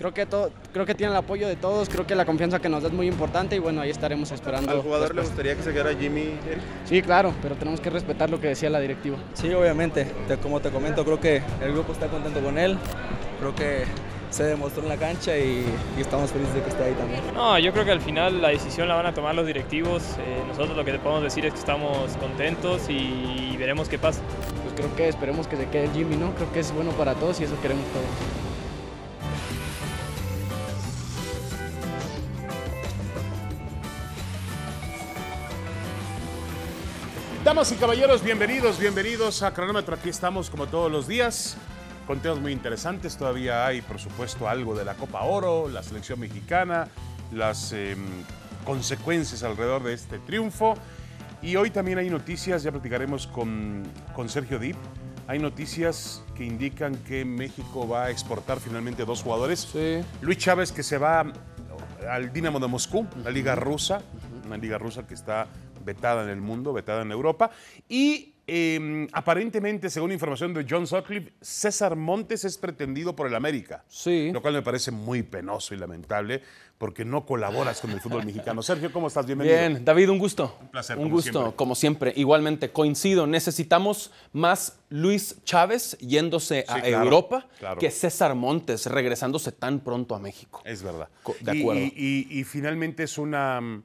Creo que, todo, creo que tiene el apoyo de todos, creo que la confianza que nos da es muy importante y bueno, ahí estaremos esperando. ¿Al jugador le gustaría que se quedara Jimmy? Sí, claro, pero tenemos que respetar lo que decía la directiva. Sí, obviamente, como te comento, creo que el grupo está contento con él, creo que se demostró en la cancha y, estamos felices de que esté ahí también. No, yo creo que al final la decisión la van a tomar los directivos. Eh, nosotros lo que te podemos decir es que estamos contentos y veremos qué pasa. Pues creo que esperemos que se quede Jimmy, ¿no? Creo que es bueno para todos y eso queremos todos. Damas y caballeros, bienvenidos, bienvenidos a Cronómetro. Aquí estamos como todos los días con temas muy interesantes. Todavía hay, por supuesto, algo de la Copa Oro, la selección mexicana, las em, consecuencias alrededor de este triunfo. Y hoy también hay noticias, ya platicaremos con, con Sergio Dip. Hay noticias que indican que México va a exportar finalmente dos jugadores. Luis Chávez que se va al Dinamo de Moscú, la liga rusa, una liga rusa que está vetada en el mundo, vetada en Europa. Y Em, aparentemente, según información de John Sutcliffe, César Montes es pretendido por el América. Sí. Lo cual me parece muy penoso y lamentable porque no colaboras con el fútbol mexicano. Sergio, ¿cómo estás? Bienvenido. Bien, David, un gusto. Un placer. Un gusto, como siempre. Igualmente, coincido. Necesitamos más Luis Chávez yéndose a Europa que César Montes regresándose tan pronto a México. Es verdad. De acuerdo. y finalmente es una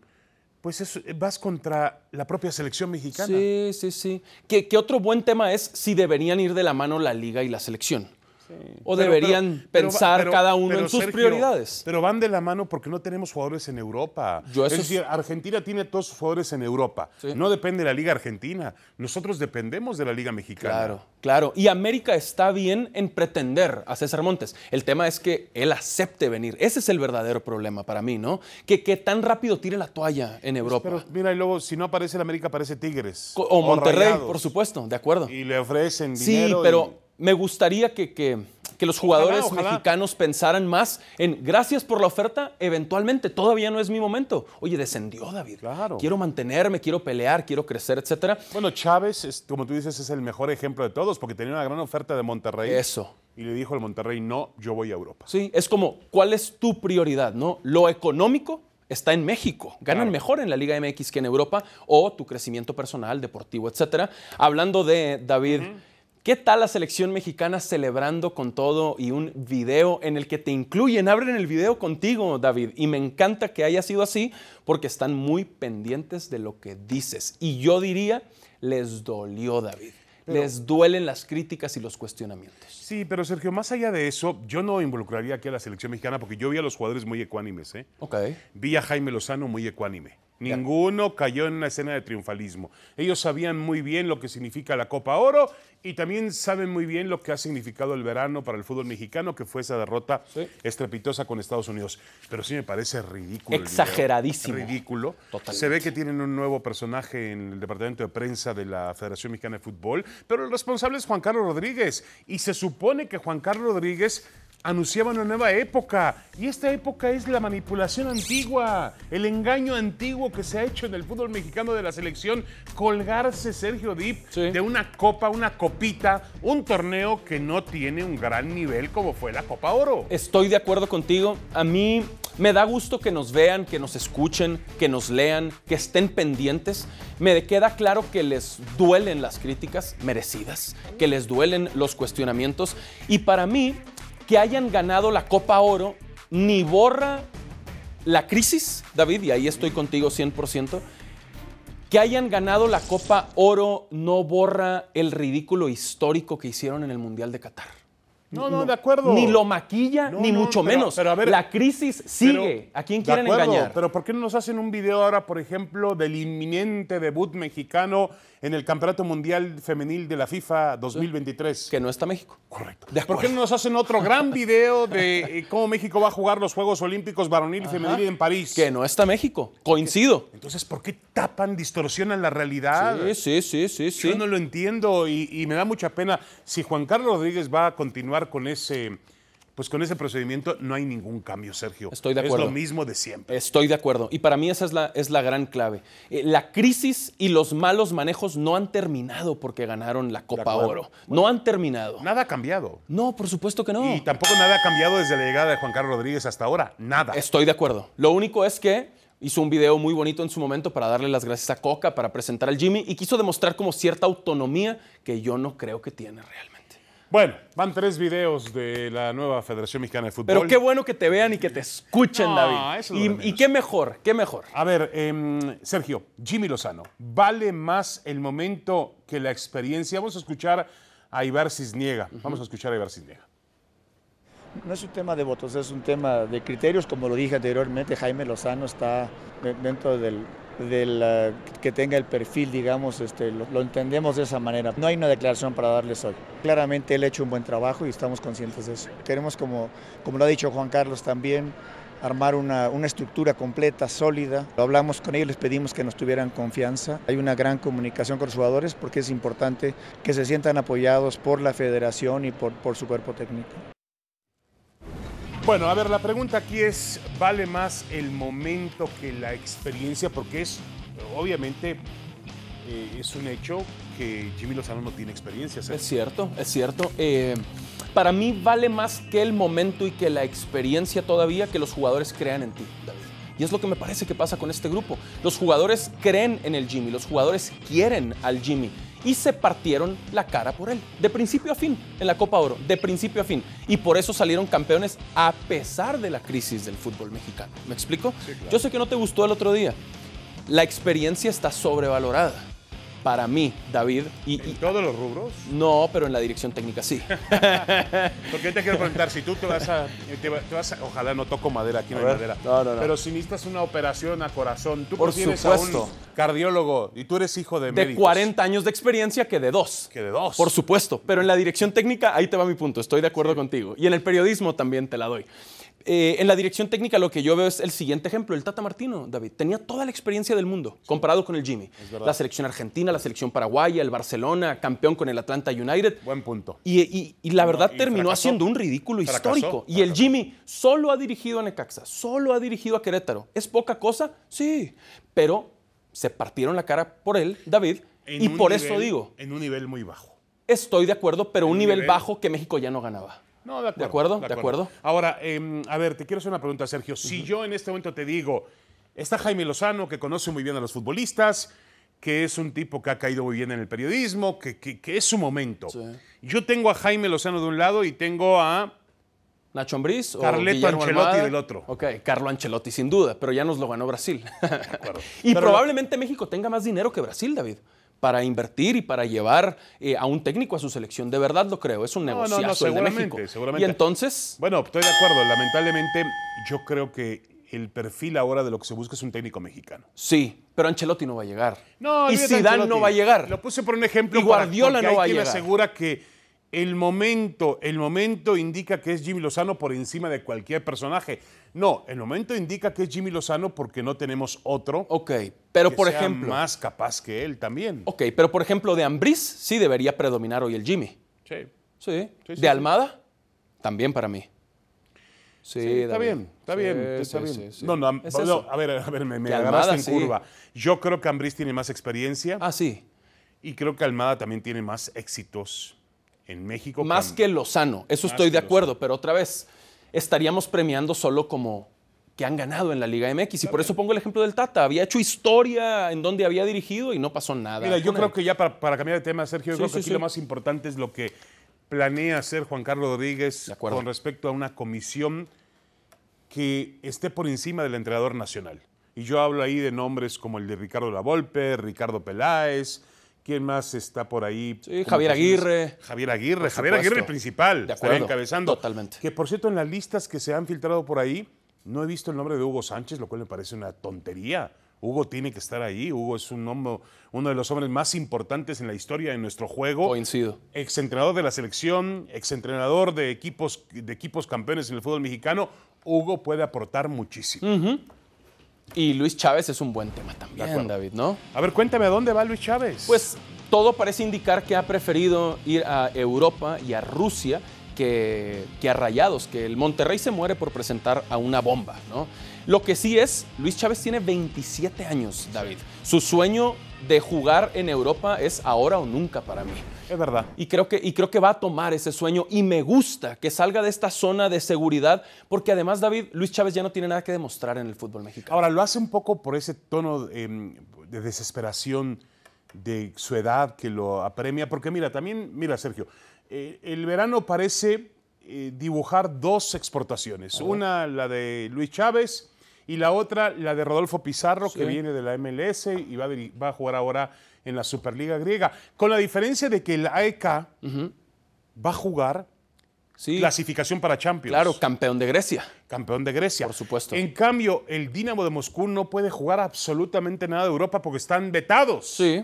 pues vas contra la propia selección mexicana. Sí, sí, sí. ¿Qué, otro buen tema es si deberían ir de la mano la liga y la selección? O deberían pensar cada uno en sus prioridades. Pero van de la mano porque no tenemos jugadores en Europa. es decir, Argentina tiene todos sus jugadores en Europa. No depende de la Liga Argentina. Nosotros dependemos de la Liga Mexicana. Claro, claro. Y América está bien en pretender a César Montes. El tema es que él acepte venir. Ese es el verdadero problema para mí, ¿no? Que, que tan rápido tire la toalla en Europa. Pero mira, y luego si no aparece el América, aparece Tigres. O, Monterrey, por supuesto, de acuerdo. Y le ofrecen dinero. Sí, pero me gustaría que, los jugadores mexicanos pensaran más en gracias por la oferta, eventualmente todavía no es mi momento. Oye, descendió David. Claro. Quiero mantenerme, quiero pelear, quiero crecer, etcétera. Bueno, Chávez, como tú dices, es el mejor ejemplo de todos porque tenía una gran oferta de Monterrey. Eso. Y le dijo al Monterrey, no, yo voy a Europa. Sí, es como, ¿cuál es tu prioridad? ¿No? Lo económico está en México. Ganan mejor en la Liga MX que en Europa o tu crecimiento personal, deportivo, etcétera. Hablando de David. ¿Qué tal la selección mexicana celebrando con todo y un video en el que te incluyen? Abren el video contigo, David. Y me encanta que haya sido así porque están muy pendientes de lo que dices. Y yo diría, les dolió, David. les duelen las críticas y los cuestionamientos. Sí, pero Sergio, más allá de eso, yo no involucraría aquí a la selección mexicana porque yo vi a los jugadores muy ecuánimes. ¿eh? Ok. Vi a Jaime Lozano muy ecuánime. Ninguno cayó en una escena de triunfalismo. Ellos sabían muy bien lo que significa la Copa Oro y también saben muy bien lo que ha significado el verano para el fútbol mexicano, que fue esa derrota estrepitosa con Estados Unidos. Pero sí me parece ridículo. Exageradísimo. Ridículo. Se ve que tienen un nuevo personaje en el departamento de prensa de la Federación Mexicana de Fútbol, pero el responsable es Juan Carlos Rodríguez. Y se supone que Juan Carlos Rodríguez anunciaba una nueva época. Y esta época es la manipulación antigua, el engaño antiguo que se ha hecho en el fútbol mexicano de la selección. Colgarse Sergio Dip de una copa, una copita, un torneo que no tiene un gran nivel como fue la Copa Oro. Estoy de acuerdo contigo. A mí me da gusto que nos vean, que nos escuchen, que nos lean, que estén pendientes. Me queda claro que les duelen las críticas merecidas, que les duelen los cuestionamientos. Y para mí, que hayan ganado la Copa Oro ni borra la crisis, David, y ahí estoy contigo 100%. Que hayan ganado la Copa Oro no borra el ridículo histórico que hicieron en el Mundial de Qatar. No, no, de acuerdo. Ni lo maquilla, ni mucho menos. Pero a ver, la crisis sigue. ¿A quién quieren engañar? Pero ¿por qué no nos hacen un video ahora, por ejemplo, del inminente debut mexicano en el Campeonato Mundial Femenil de la FIFA 2023. Que no está México. Correcto. ¿Por qué no nos hacen otro gran video de eh, cómo México va a jugar los Juegos Olímpicos varonil y femenil en París? Que no está México. Coincido. Entonces, ¿por qué tapan, distorsionan la realidad? Sí, sí, sí, sí, sí. Yo no lo entiendo y, y me da mucha pena. Si Juan Carlos Rodríguez va a continuar con ese, pues con ese procedimiento, no hay ningún cambio, Sergio. Estoy de acuerdo. Es lo mismo de siempre. Estoy de acuerdo. Y para mí esa es la, es la gran clave. Eh, la crisis y los malos manejos no han terminado porque ganaron la Copa. Oro. No han terminado. Nada ha cambiado. No, por supuesto que no. Y tampoco nada ha cambiado desde la llegada de Juan Carlos Rodríguez hasta ahora. Nada. Estoy de acuerdo. Lo único es que hizo un video muy bonito en su momento para darle las gracias a Coca, para presentar al Jimmy y quiso demostrar como cierta autonomía que yo no creo que tiene realmente. Bueno, van tres videos de la nueva Federación Mexicana de Fútbol. Pero qué bueno que te vean y que te escuchen, No, David. eso Y, qué mejor, qué mejor. A ver, em, Sergio, Jimmy Lozano, ¿vale más el momento que la experiencia? Vamos a escuchar a Ibar Cisniega. Vamos a escuchar a Ibar Cisniega. No es un tema de votos, es un tema de criterios. Como lo dije anteriormente, Jaime Lozano está de- dentro del, del, que tenga el perfil, digamos, este, lo, entendemos de esa manera. No hay una declaración para darles hoy. Claramente él ha hecho un buen trabajo y estamos conscientes de eso. Queremos, como, como lo ha dicho Juan Carlos también, armar una, una estructura completa, sólida. Hablamos con ellos, les pedimos que nos tuvieran confianza. Hay una gran comunicación con los jugadores porque es importante que se sientan apoyados por la federación y por, por su cuerpo técnico. Bueno, a ver, la pregunta aquí es, ¿vale más el momento que la experiencia? Porque es, obviamente, eh, es un hecho que Jimmy Lozano no tiene experiencia. Es cierto, es cierto. Eh, para mí vale más que el momento y que la experiencia todavía que los jugadores crean en ti, David. Y es lo que me parece que pasa con este grupo. Los jugadores creen en el Jimmy, los jugadores quieren al Jimmy y se partieron la cara por él, de principio a fin, en la Copa Oro, de principio a fin. Y por eso salieron campeones a pesar de la crisis del fútbol mexicano. ¿Me explico? Yo sé que no te gustó el otro día. La experiencia está sobrevalorada. Para mí, David, y, y- ¿En todos los rubros? no, pero en la dirección técnica sí. Porque te quiero preguntar, si tú te vas a, te va- te vas a- ojalá no toco madera, aquí no hay madera, No, no, no. pero si necesitas una operación a corazón, tú Por tienes a un supuesto. Cardiólogo y tú eres hijo de, De médicos. 40 años de experiencia que de dos. Que de dos. Por supuesto, pero en la dirección técnica, ahí te va mi punto, estoy de acuerdo contigo. Y en el periodismo también te la doy. Eh, en la dirección técnica lo que yo veo es el siguiente ejemplo, el Tata Martino, David. Tenía toda la experiencia del mundo comparado con el Jimmy. La selección argentina, la selección paraguaya, el Barcelona, campeón con el Atlanta United. Buen punto. Y, y- y la verdad y terminó fracasó. haciendo un ridículo Fracasó, histórico. Y el Jimmy solo ha dirigido a Necaxa, solo ha dirigido a Querétaro. ¿Es poca cosa? Sí. Pero se partieron la cara por él, David. En y por nivel- eso digo, En un nivel muy bajo. estoy de acuerdo, pero un un nivel nivel- bajo que México ya no ganaba. No, de acuerdo. ¿De acuerdo? ¿De acuerdo? Ahora, em, a ver, te quiero hacer una pregunta, Sergio. Si yo en este momento te digo, está Jaime Lozano, que conoce muy bien a los futbolistas, que es un tipo que ha caído muy bien en el periodismo, que, que- que es su momento. Yo tengo a Jaime Lozano de un lado y tengo a Nacho Ambriz o Carleto Guillermo Ancelotti Almada? del otro. Ok, Carlo Ancelotti sin duda, pero ya nos lo ganó Brasil. y Pero probablemente México tenga más dinero que Brasil, David, para invertir y para llevar eh, a un técnico a su selección. De verdad lo creo, es un No, no, no, negociazo el de México. seguramente. Y entonces, Bueno, estoy de acuerdo. Lamentablemente, yo creo que el perfil ahora de lo que se busca es un técnico mexicano. sí, pero Ancelotti no va a llegar. No, y Zidane Ancelotti. no va a llegar. Lo puse por un ejemplo. Y para- Guardiola porque no va a llegar. asegura que el momento, el momento indica que es Jimmy Lozano por encima de cualquier personaje. No, el momento indica que es Jimmy Lozano porque no tenemos otro Ok, pero que por sea ejemplo, más capaz que él también. ok, pero por ejemplo de Ambriz sí debería predominar hoy el Jimmy. Sí. Sí. Sí, sí, de sí. Almada también para mí. Sí, está bien, está bien, está bien. No, no, Es a ver, a ver, me, me agarraste Almada, en curva. Yo creo que Ambriz tiene más experiencia Ah, sí. y creo que Almada también tiene más éxitos en México. Más que Lozano, eso estoy de acuerdo, pero otra vez, estaríamos premiando solo como que han ganado en la Liga MX. Y por eso pongo el ejemplo del Tata. Había hecho historia en donde había dirigido y no pasó nada. Mira, yo creo que ya para, para cambiar de tema, Sergio, yo Sí, creo que sí, aquí sí. lo más importante es lo que planea hacer Juan Carlos Rodríguez con respecto a una comisión que esté por encima del entrenador nacional. Y yo hablo ahí de nombres como el de Ricardo Lavolpe, Ricardo Peláez, ¿quién más está por ahí? Sí, Javier? Aguirre. Javier Aguirre, Javier Aguirre el principal, De acuerdo, encabezando. totalmente. Que por cierto, en las listas que se han filtrado por ahí, no he visto el nombre de Hugo Sánchez, lo cual me parece una tontería. Hugo tiene que estar ahí. Hugo es un uno de los hombres más importantes en la historia de nuestro juego. Coincido. Exentrenador de la selección, exentrenador de equipos, de equipos campeones en el fútbol mexicano. Hugo puede aportar muchísimo. Y Luis Chávez es un buen tema también. David, ¿no? A ver, cuéntame, ¿a dónde va Luis Chávez? Pues todo parece indicar que ha preferido ir a Europa y a Rusia que, que a Rayados, que el Monterrey se muere por presentar a una bomba, ¿no? Lo que sí es, Luis Chávez tiene 27 años, David. Su sueño de jugar en Europa es ahora o nunca para mí. Es verdad. Y creo, que, y creo que va a tomar ese sueño y me gusta que salga de esta zona de seguridad, porque además, David, Luis Chávez ya no tiene nada que demostrar en el fútbol mexicano. Ahora, lo hace un poco por ese tono em, de desesperación de su edad que lo apremia, porque mira, también, mira, Sergio, eh, el verano parece eh, dibujar dos exportaciones. Una, la de Luis Chávez, y la otra, la de Rodolfo Pizarro, que viene de la MLS y va a jugar ahora en la Superliga griega. Con la diferencia de que el AEK va a jugar Sí, clasificación para Champions. claro, campeón de Grecia. campeón de Grecia. Por supuesto. En cambio, el Dinamo de Moscú no puede jugar absolutamente nada de Europa porque están vetados. Sí,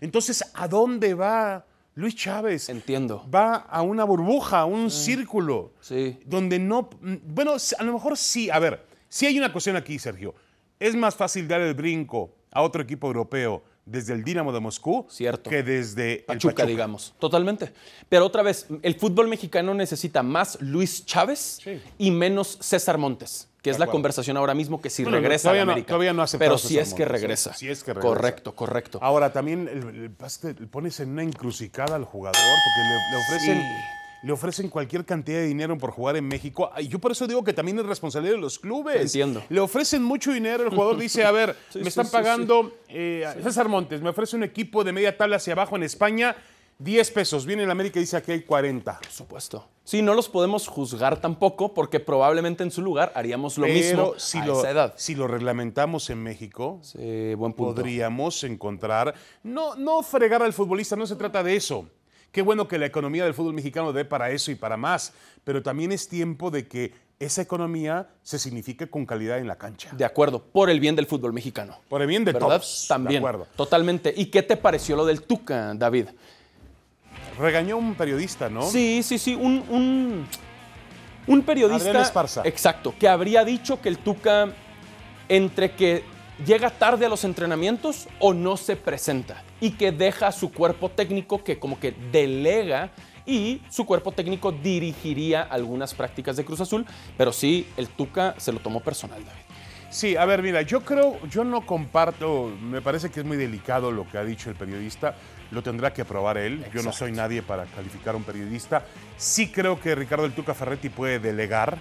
Entonces, ¿a dónde va Luis Chávez? entiendo. Va a una burbuja, a un círculo, Sí. donde no... Bueno, a lo mejor sí. A ver, sí hay una cuestión aquí, Sergio. Es más fácil dar el brinco a otro equipo europeo desde el Dinamo de Moscú Cierto. que desde el Pachuca, Pachuca. digamos. Totalmente. Pero otra vez, el fútbol mexicano necesita más Luis Chávez Sí. y menos César Montes, que es la conversación ahora mismo que si Bueno, regresa todavía a no- América. todavía no ha aceptado Pero si es que regresa. sí, sí es que regresa. Correcto, correcto. Ahora también el, el- pones en una encrucijada al jugador porque le, le ofrecen, le ofrecen cualquier cantidad de dinero por jugar en México. Y yo por eso digo que también es responsabilidad de los clubes. Entiendo. Le ofrecen mucho dinero, el jugador dice, a ver, Sí, me están sí, pagando, eh, César Montes, me ofrece un equipo de media tabla hacia abajo en España, 10 pesos. Viene el América y dice aquí hay 40. Por supuesto. Sí, no los podemos juzgar tampoco porque probablemente en su lugar haríamos lo mismo Pero si a lo, esa edad. si lo reglamentamos en México, Sí, buen punto. podríamos encontrar, no, no fregar al futbolista, no se trata de eso. Qué bueno que la economía del fútbol mexicano dé para eso y para más, pero también es tiempo de que esa economía se signifique con calidad en la cancha. De acuerdo, por el bien del fútbol mexicano. Por el bien de ¿Verdad? todos. También. De acuerdo. Totalmente. ¿Y qué te pareció lo del Tuca, David? Regañó un periodista, ¿no? Sí, sí, sí. Un, un, un periodista. Esparza. Exacto. Que habría dicho que el Tuca, entre que llega tarde a los entrenamientos o no se presenta. Y que deja a su cuerpo técnico que como que delega. Y su cuerpo técnico dirigiría algunas prácticas de Cruz Azul. Pero sí, el Tuca se lo tomó personal, David. Sí, a ver, mira, yo creo, yo no comparto, me parece que es muy delicado lo que ha dicho el periodista, lo tendrá que aprobar él, yo no soy nadie para calificar a un periodista. Sí creo que Ricardo el Tuca Ferretti puede delegar,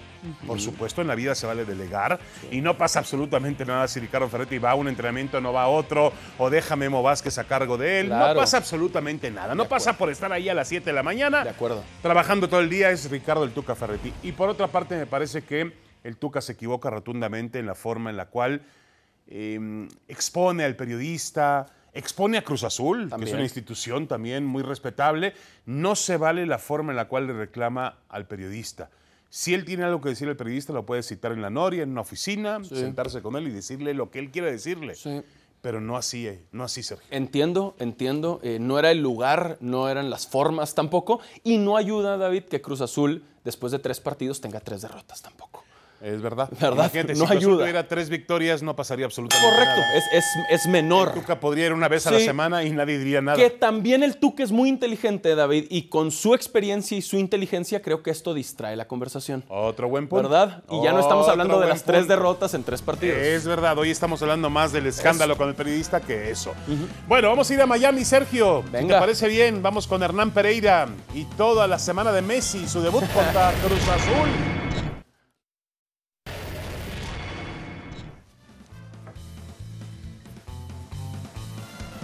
por supuesto, en la vida se vale delegar, y no pasa absolutamente nada si Ricardo Ferretti va a un entrenamiento, no va a otro, o deja Memo Vázquez a cargo de él, no pasa absolutamente nada, no pasa por estar ahí a las 7 de la mañana, De acuerdo. trabajando todo el día es Ricardo el Tuca Ferretti. Y por otra parte, me parece que el Tuca se equivoca rotundamente en la forma en la cual eh, expone al periodista, expone a Cruz Azul, que es una institución también muy respetable. No se vale la forma en la cual le reclama al periodista. Si él tiene algo que decirle al periodista, lo puede citar en la noria, en una oficina, sentarse con él y decirle lo que él quiera decirle. Sí. Pero no así, eh, no así, Sergio. Entiendo, entiendo. eh, no era el lugar, no eran las formas tampoco. Y no ayuda, David, que Cruz Azul, después de tres partidos, tenga tres derrotas tampoco. Es verdad. ¿Verdad? Imagínate, No si ayuda. tuviera tres victorias, no pasaría absolutamente Correcto, nada. es, es, es menor. Tuca podría ir una vez a la semana y nadie diría nada. Que también el Tuque es muy inteligente, David, y con su experiencia y su inteligencia creo que esto distrae la conversación. Otro buen punto. ¿Verdad? Y ya no estamos hablando de las tres derrotas en tres partidos. Es verdad, hoy estamos hablando más del escándalo con el periodista que eso. Bueno, vamos a ir a Miami, Sergio. Si Venga. ¿Te parece bien? Vamos con Hernán Pereira y toda la semana de Messi, su debut contra Cruz Azul.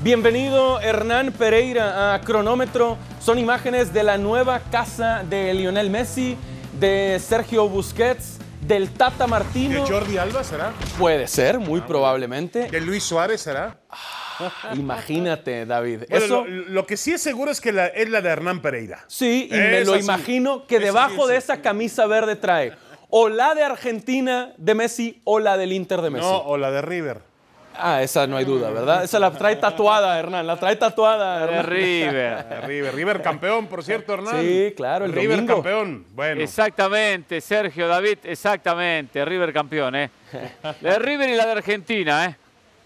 Bienvenido Hernán Pereira a Cronómetro. Son imágenes de la nueva casa de Lionel Messi, de Sergio Busquets, del Tata ¿De Martino. Jordi Alba será? Puede ser, muy probablemente. ¿De Luis Suárez será? Imagínate, David. Bueno, Eso, lo, lo que sí es seguro es que la- es la de Hernán Pereira. sí, y me lo imagino que debajo de esa camisa verde trae o la de Argentina de Messi o la del Inter de Messi. No, o la de River. Ah, esa no hay duda, ¿verdad? Esa la trae tatuada, Hernán, la trae tatuada. De Hernán. River. River, River campeón, por cierto, Hernán. Sí, claro, el River domingo. campeón. Bueno, Exactamente, Sergio David, exactamente. River campeón, ¿eh? La de River y la de Argentina, ¿eh?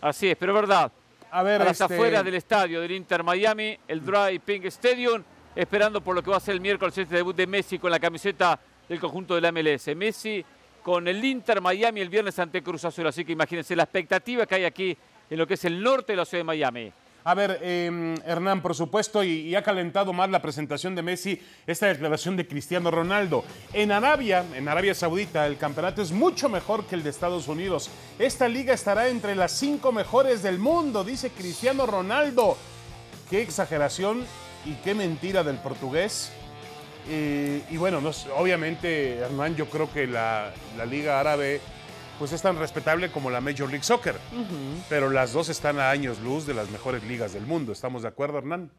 Así es, pero es verdad. a ver, a las este, afueras del estadio del Inter Miami, el Dry Pink Stadium, esperando por lo que va a ser el miércoles este debut de Messi con la camiseta del conjunto de la MLS. Messi con el Inter Miami el viernes ante Cruz Azul, así que imagínense la expectativa que hay aquí en lo que es el norte de la ciudad de Miami. A ver, eh, Hernán, por supuesto, y, y ha calentado más la presentación de Messi esta declaración de Cristiano Ronaldo. En Arabia, en Arabia Saudita, el campeonato es mucho mejor que el de Estados Unidos. Esta liga estará entre las cinco mejores del mundo, dice Cristiano Ronaldo. Qué exageración y qué mentira del portugués. Eh, y bueno, no obviamente, Hernán, yo creo que la, la liga árabe pues es tan respetable como la Major League Soccer. Pero las dos están a años luz de las mejores ligas del mundo. ¿Estamos de acuerdo, Hernán?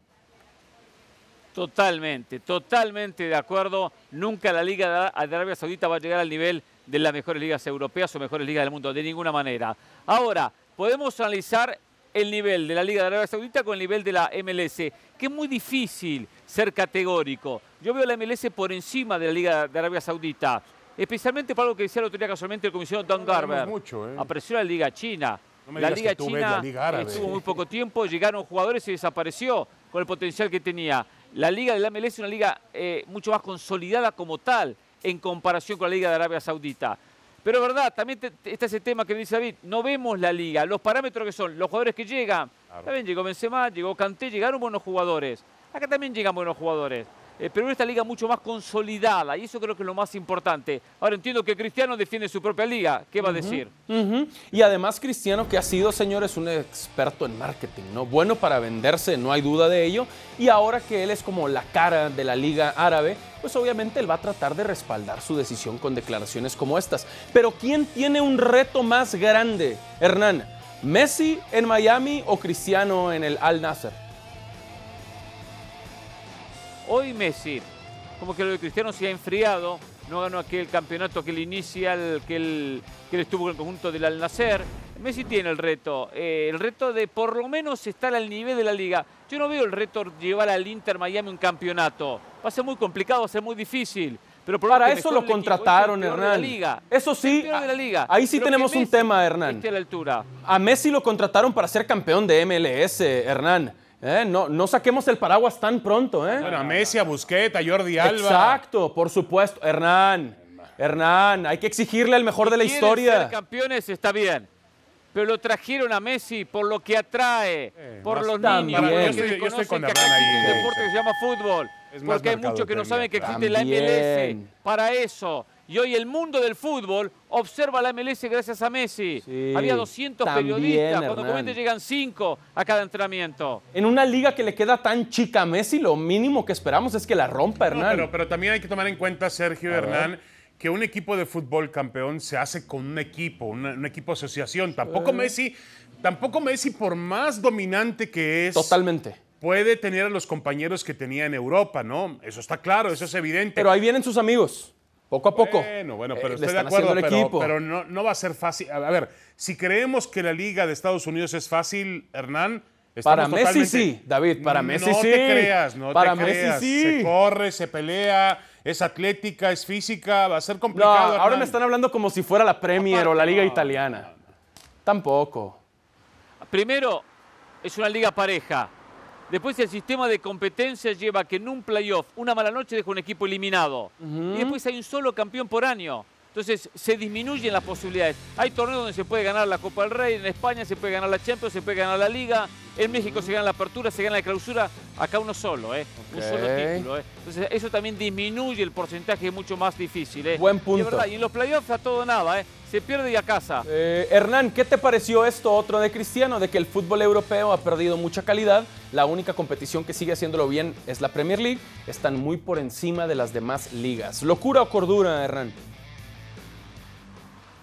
Totalmente, totalmente de acuerdo. Nunca la Liga de Arabia Saudita va a llegar al nivel de las mejores ligas europeas o mejores ligas del mundo, de ninguna manera. Ahora, podemos analizar el nivel de la Liga de Arabia Saudita con el nivel de la MLS, que es muy difícil ser categórico. Yo veo la MLS por encima de la Liga de Arabia Saudita, especialmente por algo que decía la autoridad casualmente el comisionado Don No Garber. mucho, ¿eh? Apreció la Liga China. No la Liga China la Liga estuvo muy poco tiempo, llegaron jugadores y desapareció con el potencial que tenía. La Liga de la MLS es una liga eh, mucho más consolidada como tal en comparación con la Liga de Arabia Saudita. Pero es verdad, también te- te- está ese tema que dice David, no vemos la liga, los parámetros que son, los jugadores que llegan. También llegó Benzema, llegó Kanté, llegaron buenos jugadores. Acá también llegan buenos jugadores. Eh, pero esta liga mucho más consolidada y eso creo que es lo más importante. Ahora entiendo que Cristiano defiende su propia liga. ¿Qué va a decir? Y además Cristiano, que ha sido, señores, un experto en marketing, ¿no? Bueno para venderse, no hay duda de ello. Y ahora que él es como la cara de la Liga Árabe, pues obviamente él va a tratar de respaldar su decisión con declaraciones como estas. Pero ¿quién tiene un reto más grande, Hernán? ¿Messi en Miami o Cristiano en el Al Nasser? Hoy Messi, como que lo de Cristiano se ha enfriado, no ganó aquel campeonato, que él, que él estuvo en el conjunto del Al Nacer. Messi tiene el reto, eh, el reto de por lo menos estar al nivel de la liga. Yo no veo el reto llevar al Inter Miami un campeonato. Va a ser muy complicado, va a ser muy difícil. Pero por Para eso lo el equipo, contrataron, el Hernán. liga. Eso Es sí, el peor de la liga. ahí sí Pero tenemos un tema, Hernán. a la altura. A Messi lo contrataron para ser campeón de MLS, Hernán. ¿Eh? No, no saquemos el paraguas tan pronto, ¿eh? Bueno, a Messi, a Busquets, a Jordi Alba. Exacto, por supuesto. Hernán, Hernán, hay que exigirle al mejor de la historia. ser campeones está bien. Pero lo trajeron a Messi por lo que atrae, por más- los niños, Yo estoy- yo estoy con que un eh, deporte que se llama fútbol. Es Porque hay muchos que no saben que existe la. MLS para eso. Y hoy el mundo del fútbol observa la MLS gracias a Messi. Sí, Había 200 también, periodistas, cuando Hernán. comenten llegan 5 a cada entrenamiento. En una liga que le queda tan chica a Messi, lo mínimo que esperamos es que la rompa, No, Hernán. pero, pero también hay que tomar en cuenta, Sergio A Hernán, que un equipo de fútbol campeón se hace con un equipo, una- un equipo asociación. Tampoco Messi, tampoco Messi, por más dominante que es, Totalmente. Puede tener a los compañeros que tenía en Europa, ¿no? Eso está claro, eso es evidente. Pero ahí vienen sus amigos, poco a poco. Bueno, bueno, Eh, pero le estoy de están acuerdo, pero, equipo. pero no, no va a ser fácil. A ver, si creemos que la Liga de Estados Unidos es fácil, Hernán. Para Messi sí, David, para Messi no sí. te creas, no Para te Messi creas. sí. Se corre, se pelea, es atlética, es física, va a ser No, complicado. ahora me están hablando como si fuera la Premier o la Liga Italiana. Tampoco. Primero, es una liga pareja. Después el sistema de competencia lleva a que en un playoff una mala noche deja un equipo eliminado. Y después hay un solo campeón por año. Entonces se disminuyen las posibilidades. Hay torneos donde se puede ganar la Copa del Rey, en España se puede ganar la Champions, se puede ganar la Liga, en México se gana la apertura, se gana la clausura, acá uno solo, ¿eh? un solo título. ¿eh? Entonces eso también disminuye el porcentaje, es mucho más difícil. ¿eh? Buen Y punto. verdad, y en los playoffs a todo nada, ¿eh? se pierde y a casa. Eh, Hernán, ¿qué te pareció esto otro de Cristiano? De que el fútbol europeo ha perdido mucha calidad. La única competición que sigue haciéndolo bien es la Premier League. Están muy por encima de las demás ligas. ¿Locura o cordura, Hernán?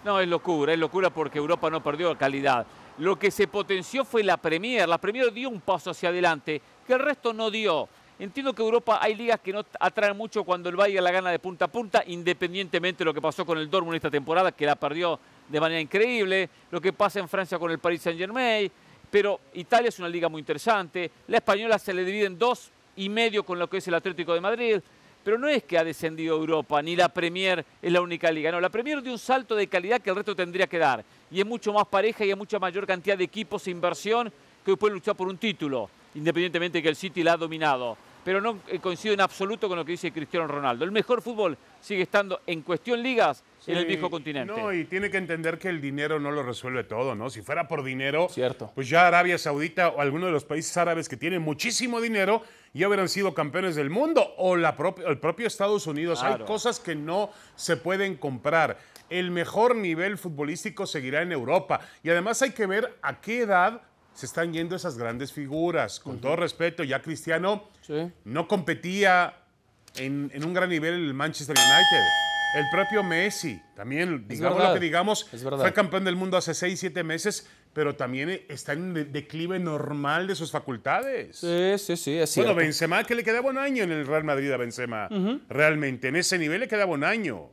No, es locura, es locura porque Europa no perdió calidad. Lo que se potenció fue la Premier. La Premier dio un paso hacia adelante que el resto no dio. Entiendo que Europa hay ligas que no atraen mucho cuando el Bayern la gana de punta a punta, independientemente de lo que pasó con el Dortmund esta temporada, que la perdió de manera increíble, lo que pasa en Francia con el Paris Saint Germain, pero Italia es una liga muy interesante, la española se le divide en dos y medio con lo que es el Atlético de Madrid, pero no es que ha descendido Europa, ni la Premier es la única liga, no, la Premier dio un salto de calidad que el resto tendría que dar, y es mucho más pareja y hay mucha mayor cantidad de equipos e inversión que hoy pueden luchar por un título, independientemente de que el City la ha dominado. Pero no eh, coincido en absoluto con lo que dice Cristiano Ronaldo. El mejor fútbol sigue estando en cuestión ligas en el Sí, viejo continente. No, y tiene que entender que el dinero no lo resuelve todo, ¿no? Si fuera por dinero, Cierto. pues ya Arabia Saudita o alguno de los países árabes que tienen muchísimo dinero ya hubieran sido campeones del mundo o la propia- el propio Estados Unidos. Hay cosas que no se pueden comprar. El mejor nivel futbolístico seguirá en Europa. Y además hay que ver a qué edad se están yendo esas grandes figuras. Con todo respeto, ya Cristiano Sí. no competía en, en un gran nivel el Manchester United. El propio Messi, también, digamos verdad, lo que digamos, fue campeón del mundo hace 6, 7 meses, pero también está en un de- declive normal de sus facultades. Sí, sí, sí, es cierto. Bueno, Benzema, que le quedaba un año en el Real Madrid a Benzema. Realmente, en ese nivel le quedaba un año.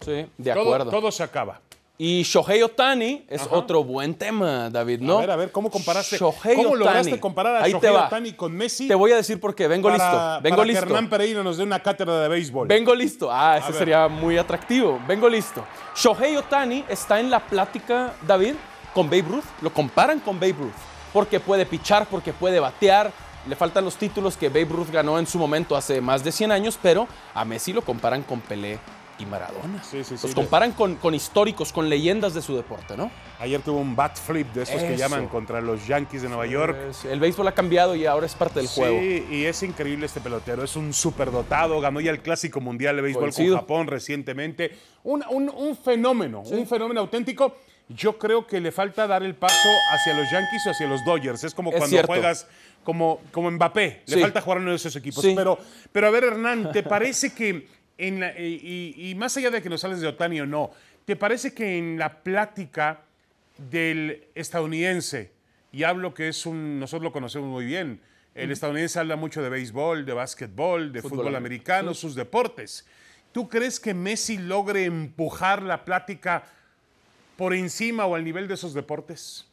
Sí, de Todo, acuerdo. todo se acaba. Y Shohei Otani es otro buen tema, David, ¿no? A ver, a ver, ¿cómo comparaste? Shohei ¿Cómo lograste comparar a Ahí Shohei. Ohtani con Messi? Te voy a decir por qué. Vengo para, listo. Vengo para listo. que Hernán Pereira nos dé una cátedra de béisbol. Vengo listo. Ah, ese sería muy atractivo. Vengo listo. Shohei Otani está en la plática, David, con Babe Ruth. Lo comparan con Babe Ruth. Porque puede pichar, porque puede batear. Le faltan los títulos que Babe Ruth ganó en su momento hace más de 100 años, pero a Messi lo comparan con Pelé y Maradona. Sí, sí, sí. Los comparan con, con históricos, con leyendas de su deporte, ¿no? Ayer tuvo un bat flip de esos que llaman contra los Yankees de Nueva York. Es- el béisbol ha cambiado y ahora es parte del juego. Sí, y es increíble este pelotero. Es un superdotado. Ganó ya el Clásico Mundial de Béisbol Coincido. con Japón recientemente. Un, un- un fenómeno, un fenómeno auténtico. Yo creo que le falta dar el paso hacia los Yankees o hacia los Dodgers. Es como Es cuando cierto. juegas como, como Mbappé. Le falta jugar uno de esos equipos. Pero, pero a ver, Hernán, ¿te parece que, en la- y, y- más allá de que nos hables de Otani o no, ¿te parece que en la plática del estadounidense, y hablo que es un, nosotros lo conocemos muy bien, el estadounidense habla mucho de béisbol, de básquetbol, de Fútbol fútbol, americano, sus deportes. ¿Tú crees que Messi logre empujar la plática por encima o al nivel de esos deportes?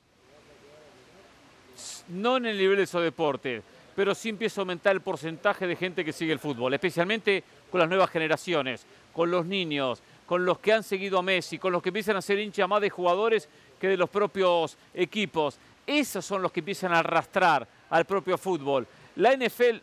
no en el nivel de esos deportes, pero sí empieza a aumentar el porcentaje de gente que sigue el fútbol, especialmente con las nuevas generaciones, con los niños, con los que han seguido a Messi, con los que empiezan a ser hinchas más de jugadores que de los propios equipos. Esos son los que empiezan a arrastrar al propio fútbol. La NFL,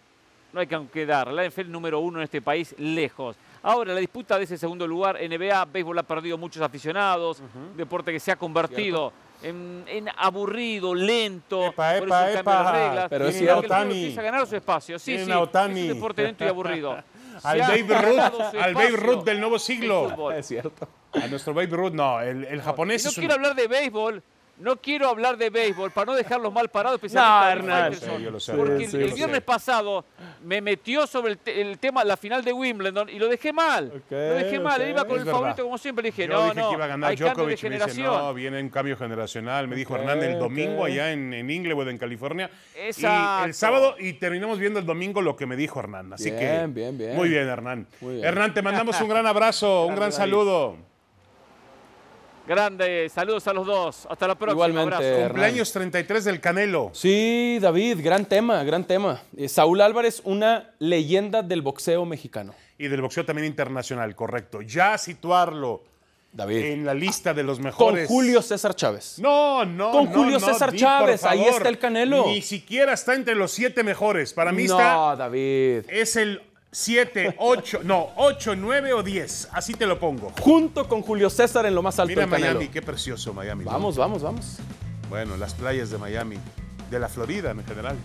no hay que quedar, la NFL número uno en este país, lejos. Ahora, la disputa de ese segundo lugar, NBA, béisbol ha perdido muchos aficionados, deporte que se ha convertido en, en aburrido, lento, Epa, por epa, eso las reglas. Pero fútbol Otani. empieza a ganar su espacio. Sí, Tienen sí, a Otani. es un deporte lento y aburrido. Al Babe Ruth, al Babe Ruth del nuevo siglo. Es cierto. A nuestro Babe Ruth, no, el, el japonés Y no es un- quiero hablar de béisbol, no quiero hablar de béisbol para no dejarlos mal parados, especialmente No, a Hernán. Sí, sé. porque Sí, el- viernes sé. pasado me metió sobre el, te- el tema, la final de Wimbledon y lo dejé mal. Lo dejé mal, él iba con Es el verdad. favorito como siempre. Le dije, Yo no, dije no, que iba a ganar hay cambio de Djokovic y me dice, no, viene un cambio generacional. Me dijo Hernán el domingo allá en, en Inglewood, en California. Y el sábado, y terminamos viendo el domingo lo que me dijo Hernán. Así Bien, que. bien, bien. Muy bien, Hernán. Muy bien. Hernán, te mandamos un gran abrazo, un gran saludo. Grande, saludos a los dos. Hasta la próxima. Igualmente, abrazo. Cumpleaños 33 del Canelo. Sí, David, gran tema, gran tema. Eh, Saúl Álvarez, una leyenda del boxeo mexicano. Y del boxeo también internacional, correcto. Ya situarlo David. en la lista de los Con mejores. Julio César Chávez. No, no. Con no, Julio no, César Chávez, ahí está el Canelo. Ni siquiera está entre los siete mejores. Para mí no, está. David. Es el 7, 8, no, 8, 9 o 10. Así te lo pongo. Junto con Julio César en lo más alto Mira. Miami, qué precioso Miami. ¿no? Vamos, vamos, vamos. Bueno, las playas de Miami, de la Florida en general.